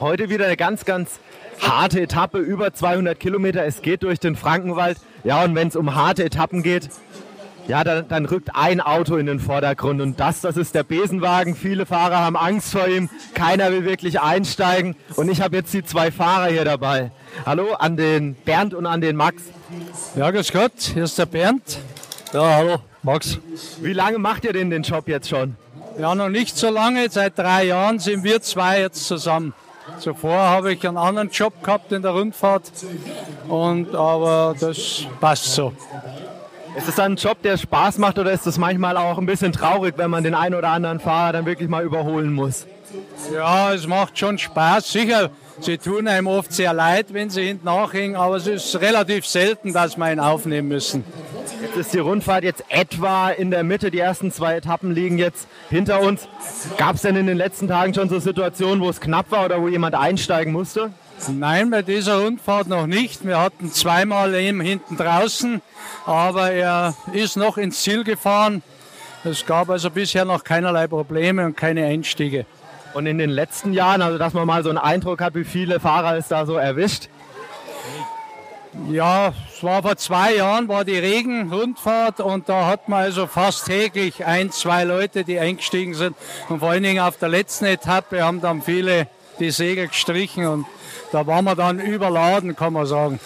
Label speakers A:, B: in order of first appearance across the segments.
A: Heute wieder eine ganz, ganz harte Etappe, über 200 Kilometer. Es geht durch den Frankenwald. Ja, und wenn es um harte Etappen geht, ja, dann, dann, rückt ein Auto in den Vordergrund und das, das ist der Besenwagen. Viele Fahrer haben Angst vor ihm, keiner will wirklich einsteigen und ich habe jetzt die zwei Fahrer hier dabei. Hallo an den Bernd und an den Max.
B: Ja, grüß Gott, hier ist der Bernd.
C: Ja, hallo, Max.
A: Wie lange macht ihr denn den Job jetzt schon?
B: Ja, noch nicht so lange, seit drei Jahren sind wir zwei jetzt zusammen. Zuvor habe ich einen anderen Job gehabt in der Rundfahrt, und, aber das passt so.
A: Ist es ein Job, der Spaß macht oder ist es manchmal auch ein bisschen traurig, wenn man den einen oder anderen Fahrer dann wirklich mal überholen muss?
B: Ja, es macht schon Spaß. Sicher, sie tun einem oft sehr leid, wenn sie hinten nachhängen, aber es ist relativ selten, dass wir ihn aufnehmen müssen.
A: Jetzt ist die Rundfahrt jetzt etwa in der Mitte. Die ersten zwei Etappen liegen jetzt hinter uns. Gab es denn in den letzten Tagen schon so Situationen, wo es knapp war oder wo jemand einsteigen musste?
B: Nein, bei dieser Rundfahrt noch nicht. Wir hatten zweimal eben hinten draußen, aber er ist noch ins Ziel gefahren. Es gab also bisher noch keinerlei Probleme und keine Einstiege.
A: Und in den letzten Jahren, also dass man mal so einen Eindruck hat, wie viele Fahrer es da so erwischt?
B: Ja, es war vor zwei Jahren, war die Regenrundfahrt und da hat man also fast täglich ein, zwei Leute, die eingestiegen sind. Und vor allen Dingen auf der letzten Etappe haben dann viele die Segel gestrichen und da waren wir dann überladen, kann man sagen.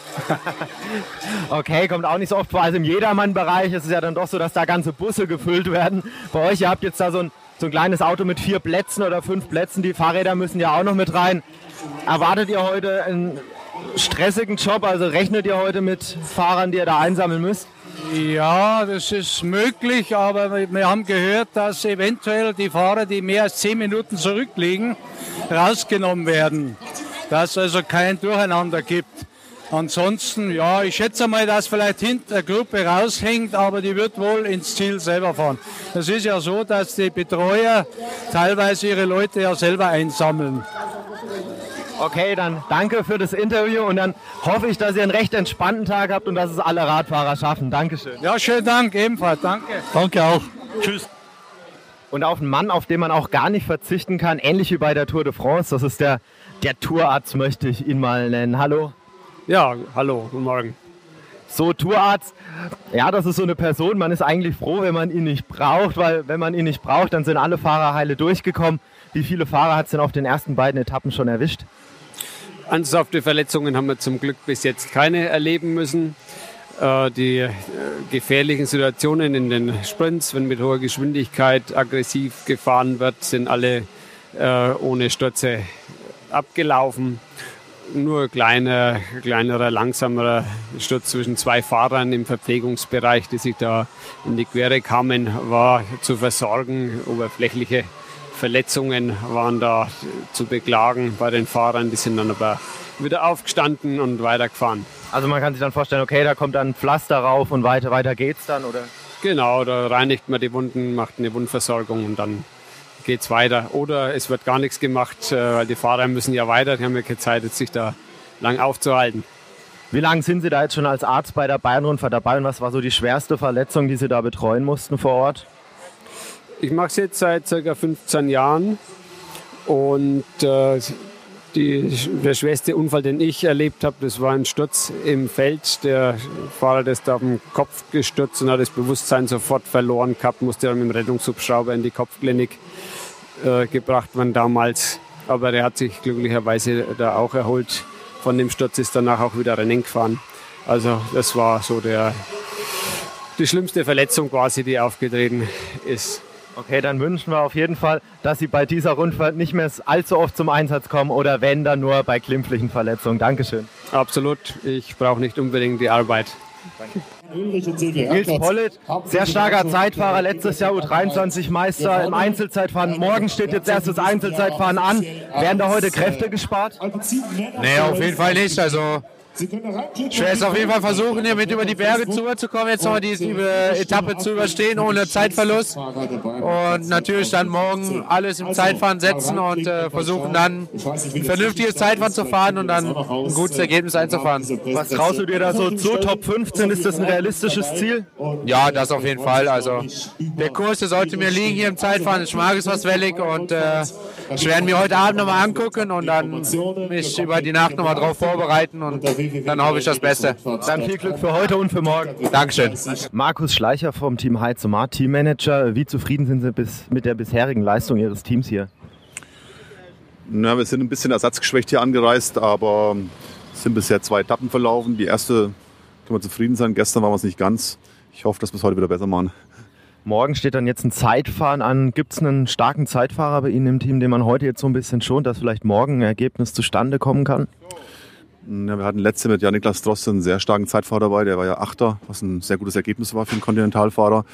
A: okay, kommt auch nicht so oft vor. Also im Jedermann-Bereich ist es ja dann doch so, dass da ganze Busse gefüllt werden. Bei euch, ihr habt jetzt da so ein, so ein kleines Auto mit vier Plätzen oder fünf Plätzen. Die Fahrräder müssen ja auch noch mit rein. Erwartet ihr heute einen stressigen Job? Also rechnet ihr heute mit Fahrern, die ihr da einsammeln müsst?
B: Ja, das ist möglich, aber wir haben gehört, dass eventuell die Fahrer, die mehr als zehn Minuten zurückliegen, rausgenommen werden dass es also kein Durcheinander gibt. Ansonsten, ja, ich schätze mal, dass vielleicht hinter der Gruppe raushängt, aber die wird wohl ins Ziel selber fahren. Es ist ja so, dass die Betreuer teilweise ihre Leute ja selber einsammeln.
A: Okay, dann danke für das Interview und dann hoffe ich, dass ihr einen recht entspannten Tag habt und dass es alle Radfahrer schaffen. Dankeschön.
B: Ja, schönen Dank, ebenfalls. Danke.
C: Danke auch. Tschüss.
A: Und auf einen Mann, auf den man auch gar nicht verzichten kann, ähnlich wie bei der Tour de France, das ist der der Tourarzt möchte ich ihn mal nennen. Hallo?
D: Ja, hallo, guten Morgen.
A: So, Tourarzt, ja, das ist so eine Person, man ist eigentlich froh, wenn man ihn nicht braucht, weil wenn man ihn nicht braucht, dann sind alle Fahrer heile durchgekommen. Wie viele Fahrer hat es denn auf den ersten beiden Etappen schon erwischt?
D: Ernsthafte Verletzungen haben wir zum Glück bis jetzt keine erleben müssen. Äh, die äh, gefährlichen Situationen in den Sprints, wenn mit hoher Geschwindigkeit aggressiv gefahren wird, sind alle äh, ohne Stürze abgelaufen. Nur kleiner, kleinerer, langsamerer Sturz zwischen zwei Fahrern im Verpflegungsbereich, die sich da in die Quere kamen, war zu versorgen. Oberflächliche Verletzungen waren da zu beklagen bei den Fahrern. Die sind dann aber wieder aufgestanden und weitergefahren.
A: Also man kann sich dann vorstellen, okay, da kommt dann Pflaster rauf und weiter, weiter geht's dann, oder?
D: Genau, da reinigt man die Wunden, macht eine Wundversorgung und dann geht es weiter. Oder es wird gar nichts gemacht, äh, weil die Fahrer müssen ja weiter, die haben ja keine Zeit, sich da lang aufzuhalten.
A: Wie lange sind Sie da jetzt schon als Arzt bei der Bayern-Rundfahrt dabei und was war so die schwerste Verletzung, die Sie da betreuen mussten vor Ort?
D: Ich mache es jetzt seit ca. 15 Jahren und äh, die, der schwerste Unfall, den ich erlebt habe, das war ein Sturz im Feld. Der Fahrer ist da auf den Kopf gestürzt und hat das Bewusstsein sofort verloren gehabt, musste dann mit dem Rettungshubschrauber in die Kopfklinik äh, gebracht worden damals. Aber er hat sich glücklicherweise da auch erholt. Von dem Sturz ist danach auch wieder Rennen gefahren. Also das war so der, die schlimmste Verletzung quasi, die aufgetreten ist.
A: Okay, dann wünschen wir auf jeden Fall, dass Sie bei dieser Rundfahrt nicht mehr allzu oft zum Einsatz kommen oder wenn, dann nur bei glimpflichen Verletzungen. Dankeschön.
D: Absolut. Ich brauche nicht unbedingt die Arbeit.
A: Danke. Nils Pollitt, sehr starker Zeitfahrer, letztes Jahr U23-Meister im Einzelzeitfahren. Morgen steht jetzt erst das Einzelzeitfahren an. Werden da heute Kräfte gespart?
E: Nee, auf jeden Fall nicht. Also Ich werde es auf jeden Fall versuchen, hier mit über die Berge zuzukommen, jetzt nochmal diese Etappe zu überstehen ohne Zeitverlust. Und natürlich dann morgen alles im Zeitfahren setzen und äh, versuchen dann ein vernünftiges Zeitfahren zu fahren und dann ein gutes Ergebnis einzufahren.
A: Was traust du dir da so zu? Top 15, ist das ein realistisches Ziel?
E: Ja, das auf jeden Fall. Also der Kurs der sollte mir liegen hier im Zeitfahren. Ich mag es was wellig und äh, ich werde mir heute Abend nochmal angucken und dann mich über die Nacht nochmal drauf vorbereiten und dann hoffe ich das Beste.
A: Dann viel Glück für heute und für morgen.
E: Dankeschön.
A: Markus Schleicher vom Team Heizomar, Teammanager. Wie zufrieden sind Sie bis, mit der bisherigen Leistung Ihres Teams hier?
F: Na, wir sind ein bisschen ersatzgeschwächt hier angereist, aber es sind bisher zwei Etappen verlaufen. Die erste können wir zufrieden sein. Gestern waren wir es nicht ganz. Ich hoffe, dass wir es heute wieder besser machen.
A: Morgen steht dann jetzt ein Zeitfahren an. Gibt es einen starken Zeitfahrer bei Ihnen im Team, den man heute jetzt so ein bisschen schont, dass vielleicht morgen ein Ergebnis zustande kommen kann?
F: Ja, wir hatten letzte mit Janik Droste einen sehr starken Zeitfahrer dabei. Der war ja Achter, was ein sehr gutes Ergebnis war für einen Kontinentalfahrer.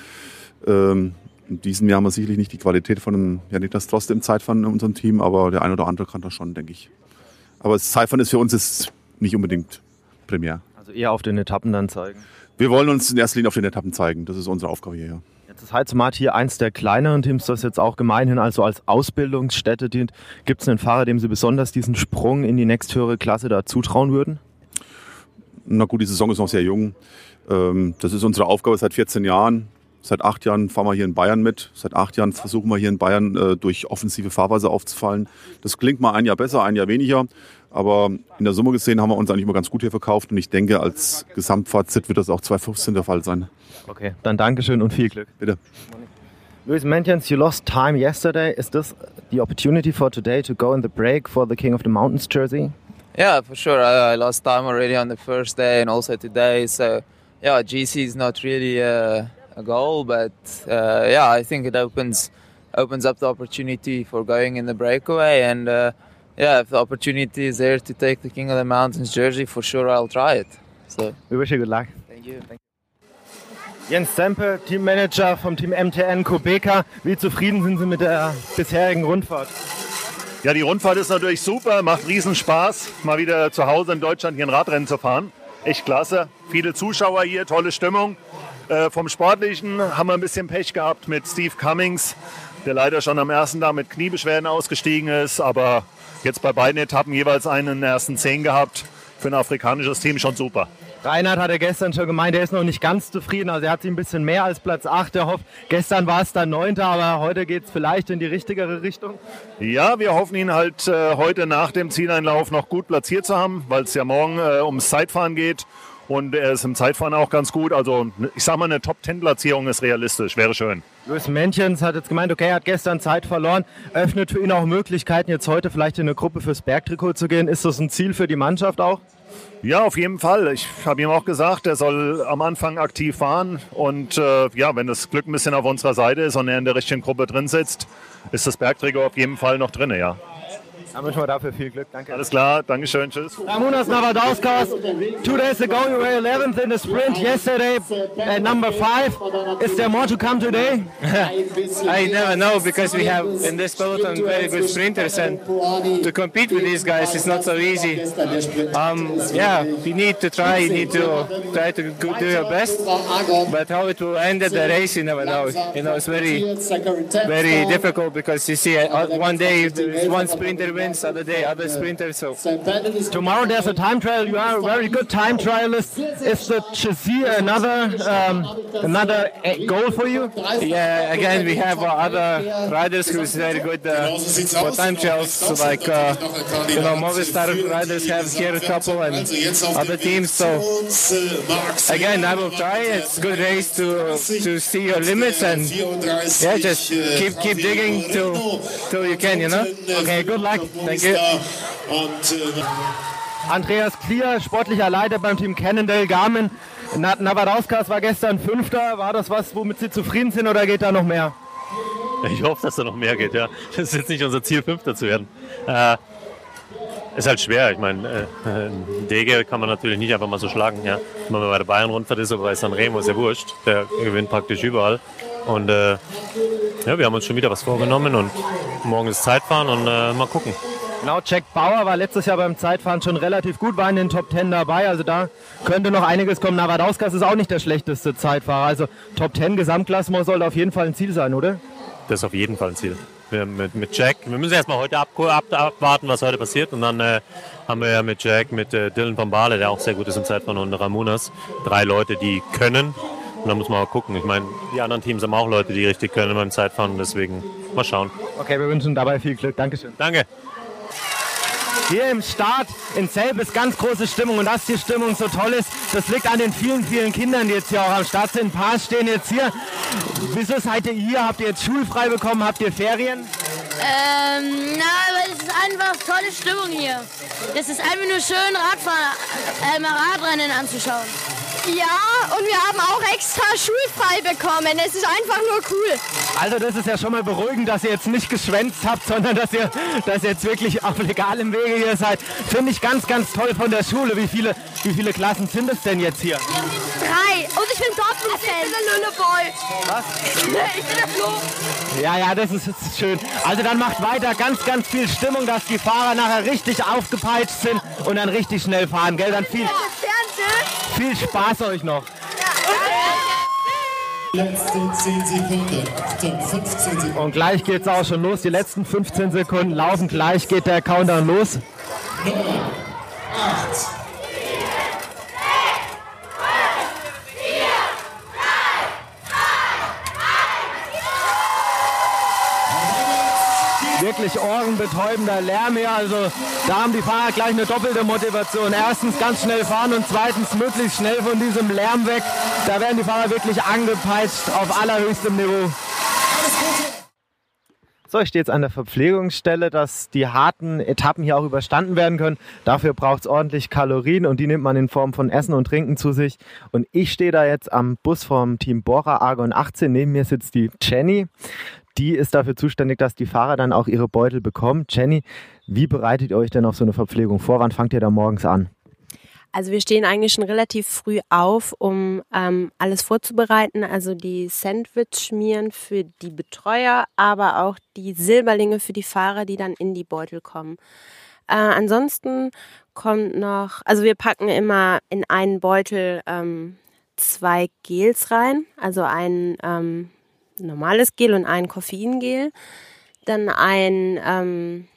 F: Ähm, in diesem Jahr haben wir sicherlich nicht die Qualität von einem Janik Droste im Zeitfahren in unserem Team, aber der ein oder andere kann das schon, denke ich. Aber das Zeitfahren ist für uns jetzt nicht unbedingt primär.
A: Also eher auf den Etappen dann zeigen.
F: Wir wollen uns in erster Linie auf den Etappen zeigen. Das ist unsere Aufgabe hier. Ja.
A: Ist Heizmat hier eins der kleineren Teams, das jetzt auch gemeinhin also als Ausbildungsstätte dient. Gibt es einen Fahrer, dem Sie besonders diesen Sprung in die nächsthöhere Klasse da zutrauen würden?
F: Na gut, die Saison ist noch sehr jung. Ähm, das ist unsere Aufgabe seit 14 Jahren. Seit acht Jahren fahren wir hier in Bayern mit. Seit acht Jahren versuchen wir hier in Bayern äh, durch offensive Fahrweise aufzufallen. Das klingt mal ein Jahr besser, ein Jahr weniger. Aber in der Summe gesehen haben wir uns eigentlich immer ganz gut hier verkauft. Und ich denke, als Gesamtfazit wird das auch 2015 der Fall sein.
A: Okay, dann Dankeschön und viel Glück.
F: Bitte.
A: Luis Mentjens, you lost time yesterday. Is this the opportunity for today to go in the break for the King of the Mountains jersey?
G: Yeah, for sure. I, I lost time already on the first day and also today. So, yeah, GC is not really a, a goal, but uh, yeah, I think it opens opens up the opportunity for going in the breakaway. And uh, yeah, if the opportunity is there to take the King of the Mountains jersey, for sure I'll try it. So,
A: we wish you good luck.
G: Thank you. Thank you.
A: Jens Sempe, Teammanager vom Team MTN Kubeka. Wie zufrieden sind Sie mit der bisherigen Rundfahrt?
H: Ja, die Rundfahrt ist natürlich super, macht riesen Spaß, mal wieder zu Hause in Deutschland hier ein Radrennen zu fahren. Echt klasse. Viele Zuschauer hier, tolle Stimmung. Äh, vom Sportlichen haben wir ein bisschen Pech gehabt mit Steve Cummings, der leider schon am ersten Tag mit Kniebeschwerden ausgestiegen ist, aber jetzt bei beiden Etappen jeweils einen in den ersten zehn gehabt. Für ein afrikanisches Team schon super.
A: Reinhard hat er gestern schon gemeint, er ist noch nicht ganz zufrieden. Also er hat sich ein bisschen mehr als Platz 8 erhofft. Gestern war es dann 9. Aber heute geht es vielleicht in die richtigere Richtung.
H: Ja, wir hoffen ihn halt äh, heute nach dem Zieleinlauf noch gut platziert zu haben, weil es ja morgen äh, ums Zeitfahren geht. Und er ist im Zeitfahren auch ganz gut. Also ich sag mal, eine Top-10-Platzierung ist realistisch. Wäre schön.
A: Luis Männchens hat jetzt gemeint, okay, er hat gestern Zeit verloren. Öffnet für ihn auch Möglichkeiten, jetzt heute vielleicht in eine Gruppe fürs Bergtrikot zu gehen. Ist das ein Ziel für die Mannschaft auch?
H: Ja, auf jeden Fall. Ich habe ihm auch gesagt, er soll am Anfang aktiv fahren. Und äh, ja, wenn das Glück ein bisschen auf unserer Seite ist und er in der richtigen Gruppe drin sitzt, ist das Bergtrikot auf jeden Fall noch drin, ja.
A: Dann wünschen wir dafür viel Glück. Danke.
H: Alles klar, Dankeschön, tschüss.
A: Ramonas Navadauskas, two days ago you were 11th in the sprint, yesterday at number 5. Is there more to come today?
I: I never know because we have in this peloton very good sprinters and to compete with these guys is not so easy. Um, yeah, you need to try, you need to try to do your best, but how it will end at the race you never know. You know, it's very, very difficult because you see uh, one day one sprinter other day other sprinters. So
A: Tomorrow there's a time trial. You are a very good time trialist. Is the Chassis another um, another uh, goal for you?
I: yeah, again we have uh, other riders who's very good uh, for time trials. So like uh, you know Movistar riders have here a couple and other teams. So again, I will try. It's good race to to see your limits and yeah, just keep keep digging till till you can. You know.
A: Okay, good luck. Thank you. Andreas Klier, sportlicher Leiter beim Team Cannondale Garmin. Na- Navadauskas war gestern Fünfter. War das was, womit Sie zufrieden sind oder geht da noch mehr?
C: Ich hoffe, dass da noch mehr geht, ja. Das ist jetzt nicht unser Ziel, Fünfter zu werden. Äh, ist halt schwer. Ich meine, äh, äh, Dege kann man natürlich nicht einfach mal so schlagen, ja. Wenn man bei der Bayern-Rundfahrt ist oder bei Sanremo, ist ja wurscht. Der gewinnt praktisch überall. Und äh, ja, wir haben uns schon wieder was vorgenommen und morgen ist Zeitfahren und äh, mal gucken.
A: Genau, Jack Bauer war letztes Jahr beim Zeitfahren schon relativ gut, war in den Top 10 dabei. Also da könnte noch einiges kommen. Navadauskas ist auch nicht der schlechteste Zeitfahrer. Also Top 10 Gesamtklassement sollte auf jeden Fall ein Ziel sein, oder?
C: Das ist auf jeden Fall ein Ziel. Wir mit, mit Jack, wir müssen erstmal heute ab, ab, abwarten, was heute passiert. Und dann äh, haben wir ja mit Jack, mit äh, Dylan von Bale, der auch sehr gut ist im Zeitfahren, und Ramonas, drei Leute, die können. Und dann muss man mal gucken. Ich meine, die anderen Teams haben auch Leute, die richtig können beim Zeitfahren. Deswegen mal schauen.
A: Okay, wir wünschen dabei viel Glück. Dankeschön.
C: Danke.
A: Hier im Start in Selb ist ganz große Stimmung und dass die Stimmung so toll ist, das liegt an den vielen, vielen Kindern, die jetzt hier auch am Start sind. Ein paar stehen jetzt hier. Wieso seid ihr hier? Habt ihr jetzt schulfrei bekommen? Habt ihr Ferien?
J: Ähm, na, aber es ist einfach tolle Stimmung hier. Es ist einfach nur schön, Radfahren, äh, Radrennen anzuschauen.
K: Ja, und wir haben auch extra schulfrei bekommen. Es ist einfach nur cool.
A: Also das ist ja schon mal beruhigend, dass ihr jetzt nicht geschwänzt habt, sondern dass ihr, dass ihr jetzt wirklich auf legalem Wege hier seid. Finde ich ganz, ganz toll von der Schule. Wie viele, wie viele Klassen sind es denn jetzt hier?
K: Drei. Und ich bin Dortmund-Fan. Ich bin der Lülleboy.
A: Was?
K: Ich bin der Flo.
A: Ja, ja, das ist, das ist schön. Also dann macht weiter ganz, ganz viel Stimmung, dass die Fahrer nachher richtig aufgepeitscht sind und dann richtig schnell fahren, gell? Dann viel, viel Spaß euch noch.
L: Letzte 10 Sekunden. 15 Sekunden.
A: Und gleich geht's auch schon los. Die letzten 15 Sekunden laufen. Gleich geht der Countdown los.
L: Nummer 8.
A: wirklich ohrenbetäubender Lärm hier. Also da haben die Fahrer gleich eine doppelte Motivation. Erstens ganz schnell fahren und zweitens möglichst schnell von diesem Lärm weg. Da werden die Fahrer wirklich angepeitscht auf allerhöchstem Niveau. So, ich stehe jetzt an der Verpflegungsstelle, dass die harten Etappen hier auch überstanden werden können. Dafür braucht es ordentlich Kalorien und die nimmt man in Form von Essen und Trinken zu sich. Und ich stehe da jetzt am Bus vom Team Bora Argon 18. Neben mir sitzt die Jenny. Die ist dafür zuständig, dass die Fahrer dann auch ihre Beutel bekommen. Jenny, wie bereitet ihr euch denn auf so eine Verpflegung vor? Wann fangt ihr da morgens an?
M: Also wir stehen eigentlich schon relativ früh auf, um ähm, alles vorzubereiten. Also die Sandwich schmieren für die Betreuer, aber auch die Silberlinge für die Fahrer, die dann in die Beutel kommen. Äh, ansonsten kommt noch, also wir packen immer in einen Beutel ähm, zwei Gels rein, also ein ähm, normales Gel und ein Koffeingel. Dann ein, ähm,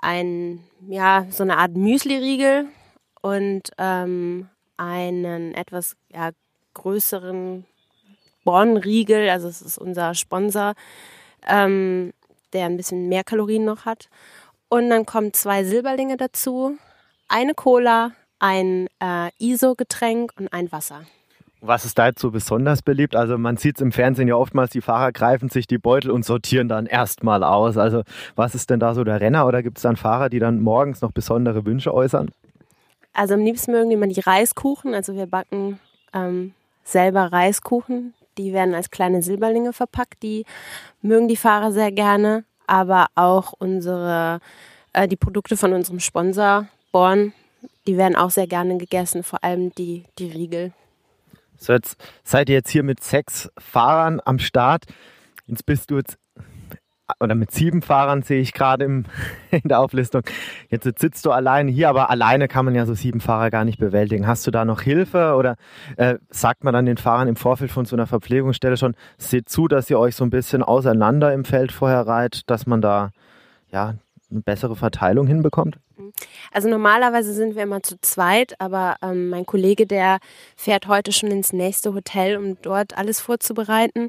M: ein, ja, so eine Art Müsli-Riegel und ähm, einen etwas ja, größeren Bornriegel, also es ist unser Sponsor, ähm, der ein bisschen mehr Kalorien noch hat. Und dann kommen zwei Silberlinge dazu, eine Cola, ein äh, ISO-Getränk und ein Wasser.
A: Was ist da jetzt so besonders beliebt? Also man sieht es im Fernsehen ja oftmals, die Fahrer greifen sich die Beutel und sortieren dann erstmal aus. Also was ist denn da so der Renner oder gibt es dann Fahrer, die dann morgens noch besondere Wünsche äußern?
M: Also am liebsten mögen die immer die Reiskuchen. Also wir backen ähm, selber Reiskuchen. Die werden als kleine Silberlinge verpackt. Die mögen die Fahrer sehr gerne. Aber auch unsere, äh, die Produkte von unserem Sponsor Born, die werden auch sehr gerne gegessen. Vor allem die, die Riegel.
A: So, jetzt seid ihr jetzt hier mit sechs Fahrern am Start. Jetzt bist du jetzt oder mit sieben Fahrern sehe ich gerade in der Auflistung. Jetzt sitzt du alleine hier, aber alleine kann man ja so sieben Fahrer gar nicht bewältigen. Hast du da noch Hilfe oder äh, sagt man dann den Fahrern im Vorfeld von so einer Verpflegungsstelle schon, seht zu, dass ihr euch so ein bisschen auseinander im Feld vorher reiht, dass man da ja eine bessere Verteilung hinbekommt?
M: Also normalerweise sind wir immer zu zweit, aber ähm, mein Kollege, der fährt heute schon ins nächste Hotel, um dort alles vorzubereiten.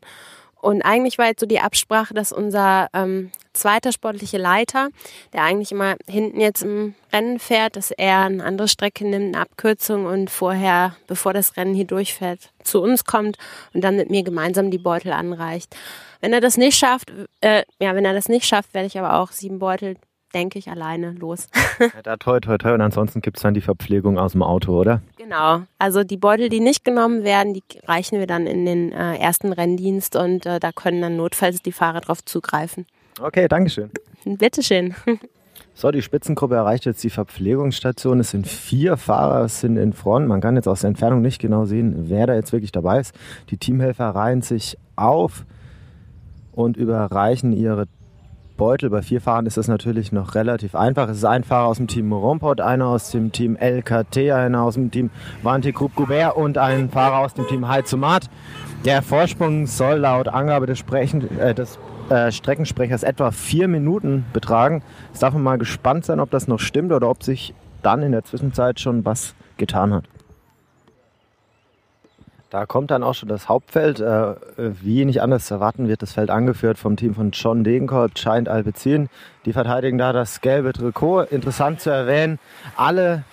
M: Und eigentlich war jetzt so die Absprache, dass unser ähm, zweiter sportliche Leiter, der eigentlich immer hinten jetzt im Rennen fährt, dass er eine andere Strecke nimmt, eine Abkürzung und vorher, bevor das Rennen hier durchfährt, zu uns kommt und dann mit mir gemeinsam die Beutel anreicht. Wenn er das nicht schafft, äh, ja, wenn er das nicht schafft, werde ich aber auch sieben Beutel denke ich, alleine los.
A: ja, da toi, toi, toi. Und ansonsten gibt es dann die Verpflegung aus dem Auto, oder?
M: Genau. Also die Beutel, die nicht genommen werden, die reichen wir dann in den äh, ersten Renndienst und äh, da können dann notfalls die Fahrer drauf zugreifen.
A: Okay, Dankeschön.
M: Bitteschön.
A: So, die Spitzengruppe erreicht jetzt die Verpflegungsstation. Es sind vier Fahrer, es sind in Front. Man kann jetzt aus der Entfernung nicht genau sehen, wer da jetzt wirklich dabei ist. Die Teamhelfer reihen sich auf und überreichen ihre Beutel. Bei vier Fahrern ist das natürlich noch relativ einfach. Es ist ein Fahrer aus dem Team Rompot, einer aus dem Team LKT, einer aus dem Team Vanti Group Goubert und ein Fahrer aus dem Team Heizumat. Der Vorsprung soll laut Angabe des, Sprechen, äh, des äh, Streckensprechers etwa vier Minuten betragen. Jetzt darf man mal gespannt sein, ob das noch stimmt oder ob sich dann in der Zwischenzeit schon was getan hat. Da kommt dann auch schon das Hauptfeld. Äh, wie nicht anders zu erwarten, wird das Feld angeführt vom Team von John Degenkolb, Scheint Alpecin. Die verteidigen da das gelbe Trikot. Interessant zu erwähnen, alle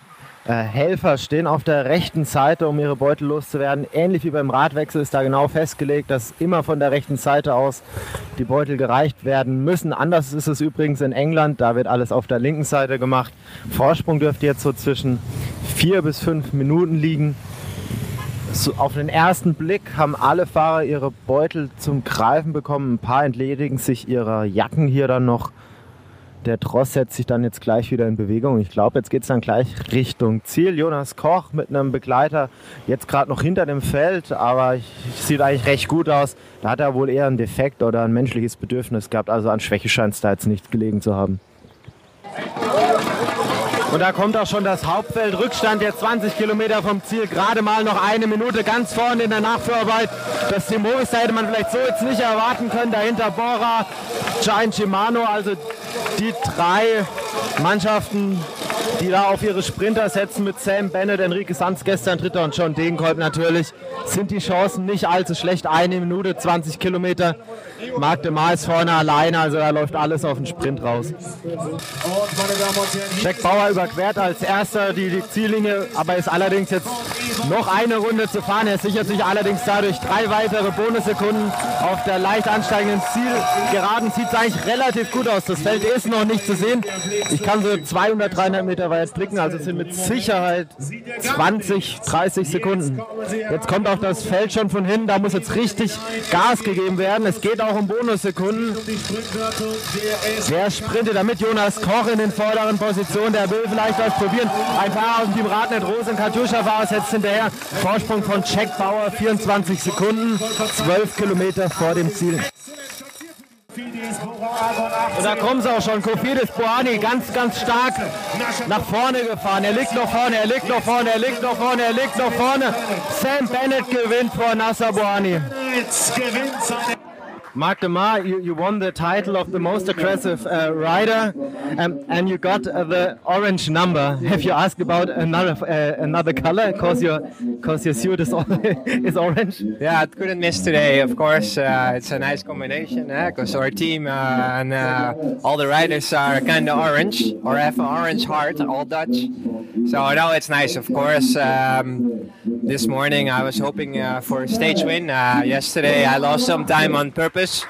A: äh, Helfer stehen auf der rechten Seite, um ihre Beutel loszuwerden. Ähnlich wie beim Radwechsel ist da genau festgelegt, dass immer von der rechten Seite aus die Beutel gereicht werden müssen. Anders ist es übrigens in England, da wird alles auf der linken Seite gemacht. Vorsprung dürfte jetzt so zwischen vier bis fünf Minuten liegen. So, auf den ersten Blick haben alle Fahrer ihre Beutel zum Greifen bekommen. Ein paar entledigen sich ihrer Jacken hier dann noch. Der Tross setzt sich dann jetzt gleich wieder in Bewegung. Ich glaube, jetzt geht es dann gleich Richtung Ziel. Jonas Koch mit einem Begleiter jetzt gerade noch hinter dem Feld, aber sieht eigentlich recht gut aus. Da hat er wohl eher einen Defekt oder ein menschliches Bedürfnis gehabt. Also an Schwäche scheint es da jetzt nicht gelegen zu haben. Und da kommt auch schon das Hauptfeld. Rückstand jetzt 20 Kilometer vom Ziel. Gerade mal noch eine Minute ganz vorne in der Nachführarbeit. Das Team da hätte man vielleicht so jetzt nicht erwarten können. Dahinter Bora, Giant Shimano. Also die drei Mannschaften, die da auf ihre Sprinter setzen mit Sam Bennett, Enrique Sanz gestern Dritter und John Degenkolb natürlich, sind die Chancen nicht allzu schlecht. Eine Minute, 20 Kilometer. Marc de Maas vorne alleine, also da läuft alles auf den Sprint raus. Jack Bauer überquert als erster die, die Ziellinie, aber ist allerdings jetzt noch eine Runde zu fahren. Er sichert sich allerdings dadurch drei weitere Bonussekunden auf der leicht ansteigenden Ziel. Geraden sieht eigentlich relativ gut aus. Das Feld ist noch nicht zu sehen. Ich kann so 200, 300 Meter weit blicken, also sind mit Sicherheit 20, 30 Sekunden. Jetzt kommt auch das Feld schon von hinten, da muss jetzt richtig Gas gegeben werden. Es geht auch um Bonussekunden. Wer sprintet damit? Jonas Koch in den vorderen Positionen. Der will vielleicht was probieren. Ein Fahrer aus dem Team Radnet Rose und Katjuscha war es jetzt hinterher. Vorsprung von Jack Bauer 24 Sekunden, 12 Kilometer vor dem Ziel. Und da kommen sie auch schon. Kofidis Boani ganz, ganz stark nach vorne gefahren. Er liegt noch vorne, er liegt noch vorne, er liegt noch vorne, er liegt noch vorne. Sam Bennett gewinnt vor Nasser Boani. Mark DeMar, you, you won the title of the most aggressive uh, rider, um, and you got uh, the orange number. Have you asked about another uh, another color? Cause your cause your suit is is orange.
N: Yeah, I couldn't miss today. Of course, uh, it's a nice combination because our team uh, and uh, all the riders are kind of orange or have an orange heart, all Dutch. So no, it's nice. Of course, um, this morning I was hoping for a stage win. yesterday I lost some time on purpose.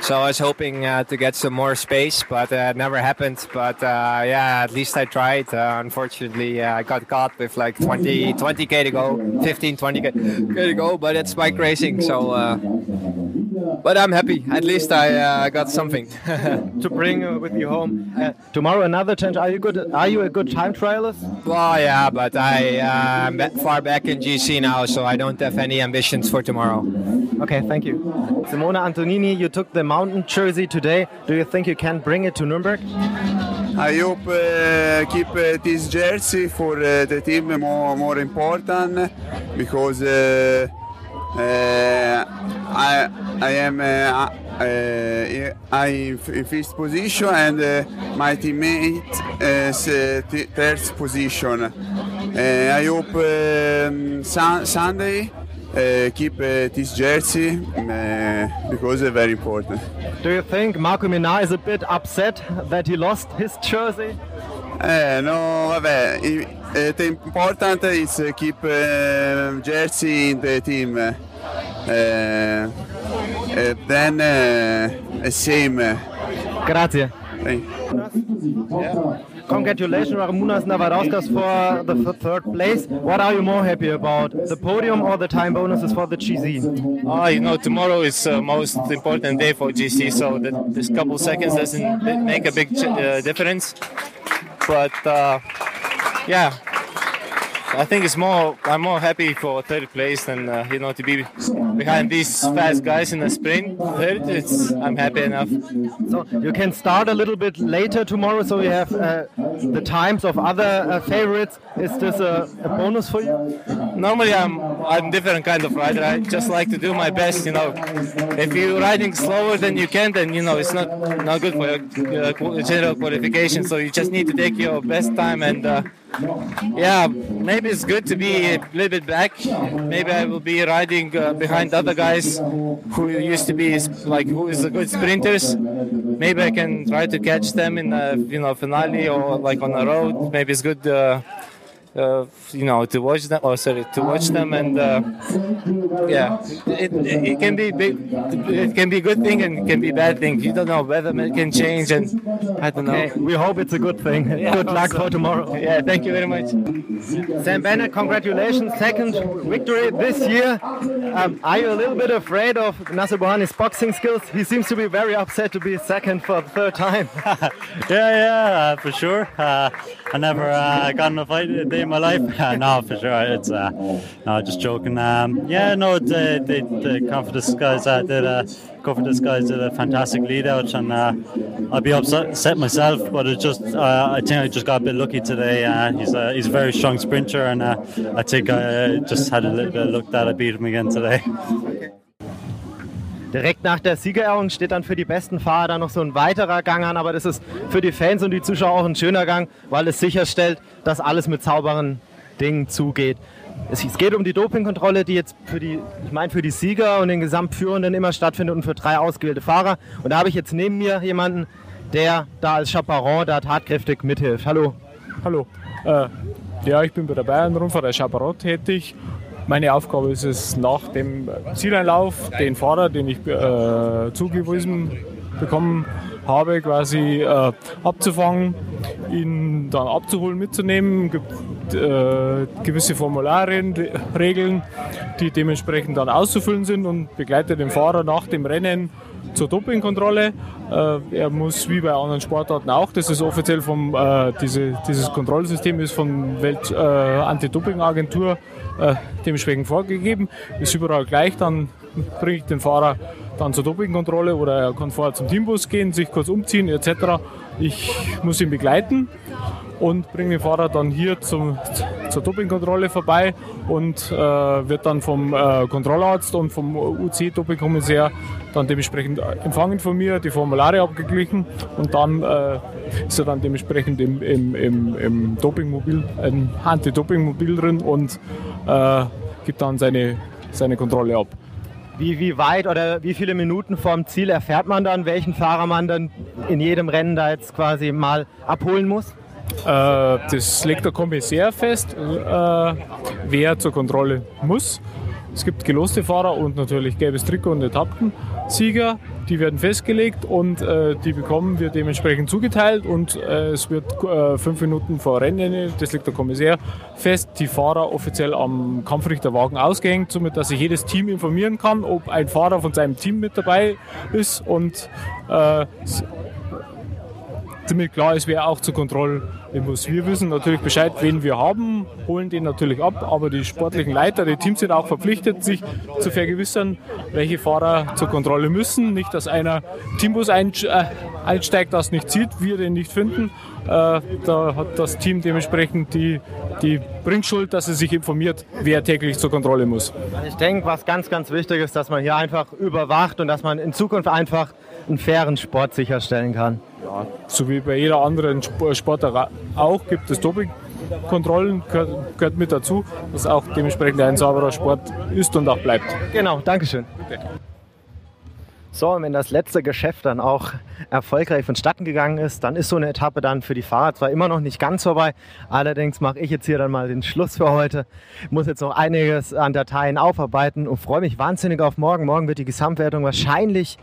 N: So I was hoping uh, to get some more space, but uh, it never happened. But uh, yeah, at least I tried. Uh, unfortunately, uh, I got caught with like 20, 20k to go, 15, 20k to go. But it's bike racing, so. Uh, but I'm happy. At least I got something
A: to bring with you home. tomorrow, another challenge. Are you good? Are you a good time trialist?
N: Well, yeah, but I am far back in GC now, so I don't have any ambitions for tomorrow.
A: Okay, thank you. Simona Antonini, you took the mountain jersey today. Do you think you can bring it to Nuremberg?
O: I hope uh, keep uh, this jersey for uh, the team more more important because uh, uh, I I am. Uh, I in first position and my teammate is third position. I hope um, Sunday uh, keep uh, this jersey uh, because it's very important.
A: Do you think Marco Minard is a bit upset that he lost his jersey?
O: Eh, no, vabbè, the important is keep uh, jersey in the team. Uh, uh, then uh, same.
A: Grazie. Yeah. Congratulations, Ramunas Navarauskas, for the third place. What are you more happy about, the podium or the time bonuses for the GC?
I: Uh, ah, you know, tomorrow is the uh, most important day for GC, so that this couple seconds doesn't make a big uh, difference. But uh, yeah, I think it's more. I'm more happy for third place than uh, you know to be behind these fast guys in the sprint. Third, it's I'm happy enough.
A: So you can start a little bit later tomorrow, so you have uh, the times of other uh, favorites. Is this a, a bonus for you?
I: Normally, I'm I'm different kind of rider. I just like to do my best. You know, if you're riding slower than you can, then you know it's not not good for your uh, general qualification. So you just need to take your best time and. Yeah, maybe it's good to be a little bit back. Maybe I will be riding uh, behind other guys who used to be like who is a good sprinters. Maybe I can try to catch them in the you know finale or like on the road. Maybe it's good. Uh, uh, you know, to watch them, or sorry, to watch them, and uh, yeah, it, it can be big, it can be a good thing and it can be a bad thing. You don't know weather it can change, and I don't
A: Okay,
I: know.
A: we hope it's a good thing.
I: Yeah,
A: good luck
I: also.
A: for tomorrow.
I: Yeah, thank you very much.
A: Sam Bennett, congratulations, second victory this year. Um, are you a little bit afraid of Nasser Bohani's boxing skills? He seems to be very upset to be second for the third time.
P: yeah, yeah, uh, for sure. Uh, I never uh, got in a fight a day in my life. no, for sure. It's uh, no, just joking. Um, yeah, no, the, the, the confidence guys uh, did uh, confidence guys did a fantastic lead out, and uh, I'd be upset myself, but it just uh, I think I just got a bit lucky today. Uh, he's a he's a very strong sprinter, and uh, I think I just had a little bit of luck that I beat him again today.
A: Direkt nach der Siegerehrung steht dann für die besten Fahrer dann noch so ein weiterer Gang an, aber das ist für die Fans und die Zuschauer auch ein schöner Gang, weil es sicherstellt, dass alles mit sauberen Dingen zugeht. Es geht um die Dopingkontrolle, die jetzt für die, ich meine für die Sieger und den Gesamtführenden immer stattfindet und für drei ausgewählte Fahrer. Und da habe ich jetzt neben mir jemanden, der da als Chaperon da tatkräftig mithilft. Hallo.
Q: Hallo. Äh, ja, ich bin bei der Bayern-Rundfahrt als Chaperon tätig. Meine Aufgabe ist es, nach dem Zieleinlauf den Fahrer, den ich äh, zugewiesen bekommen habe, quasi äh, abzufangen, ihn dann abzuholen, mitzunehmen. gibt äh, gewisse Formularien, Re- Regeln, die dementsprechend dann auszufüllen sind und begleite den Fahrer nach dem Rennen zur Dopingkontrolle. Äh, er muss wie bei anderen Sportarten auch, das ist offiziell vom, äh, diese, dieses Kontrollsystem ist von Welt äh, Anti-Doping-Agentur äh, dementsprechend vorgegeben, ist überall gleich, dann bringe ich den Fahrer dann zur Dopingkontrolle oder er kann vorher zum Teambus gehen, sich kurz umziehen etc. Ich muss ihn begleiten und bringe den Fahrer dann hier zum, zur Dopingkontrolle vorbei und äh, wird dann vom äh, Kontrollarzt und vom UC-Dopingkommissär dann dementsprechend empfangen von mir, die Formulare abgeglichen und dann äh, ist er dann dementsprechend im, im, im, im Dopingmobil, ein Anti-Dopingmobil drin und äh, gibt dann seine, seine Kontrolle ab.
A: Wie, wie weit oder wie viele Minuten vorm Ziel erfährt man dann, welchen Fahrer man dann in jedem Rennen da jetzt quasi mal abholen muss?
Q: Äh, das legt der Kommissär fest, äh, wer zur Kontrolle muss. Es gibt geloste Fahrer und natürlich gelbes Trikot und Etappensieger. Die werden festgelegt und äh, die bekommen wir dementsprechend zugeteilt und es wird fünf Minuten vor Rennen, das legt der Kommissär fest, die Fahrer offiziell am Kampfrichterwagen ausgehängt, somit dass sich jedes Team informieren kann, ob ein Fahrer von seinem Team mit dabei ist und damit klar ist, wer auch zur Kontrolle muss. Wir wissen natürlich Bescheid, wen wir haben, holen den natürlich ab, aber die sportlichen Leiter, die Teams sind auch verpflichtet, sich zu vergewissern, welche Fahrer zur Kontrolle müssen. Nicht, dass einer Teambus äh, einsteigt, das nicht sieht, wir den nicht finden. Äh, da hat das Team dementsprechend die, die Bringschuld, dass es sich informiert, wer täglich zur Kontrolle muss.
A: Ich denke, was ganz, ganz wichtig ist, dass man hier einfach überwacht und dass man in Zukunft einfach einen fairen Sport sicherstellen kann.
Q: Ja, so wie bei jeder anderen Sp- Sportart auch gibt es Dopingkontrollen, gehört, gehört mit dazu, dass auch dementsprechend ein sauberer Sport ist und auch bleibt.
A: Genau, Dankeschön. So, und wenn das letzte Geschäft dann auch erfolgreich vonstatten gegangen ist, dann ist so eine Etappe dann für die Fahrer zwar immer noch nicht ganz vorbei, allerdings mache ich jetzt hier dann mal den Schluss für heute. Ich muss jetzt noch einiges an Dateien aufarbeiten und freue mich wahnsinnig auf morgen. Morgen wird die Gesamtwertung wahrscheinlich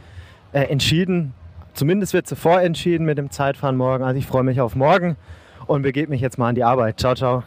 A: äh, entschieden. Zumindest wird sie vorentschieden mit dem Zeitfahren morgen. Also ich freue mich auf morgen und begebe mich jetzt mal an die Arbeit. Ciao, ciao.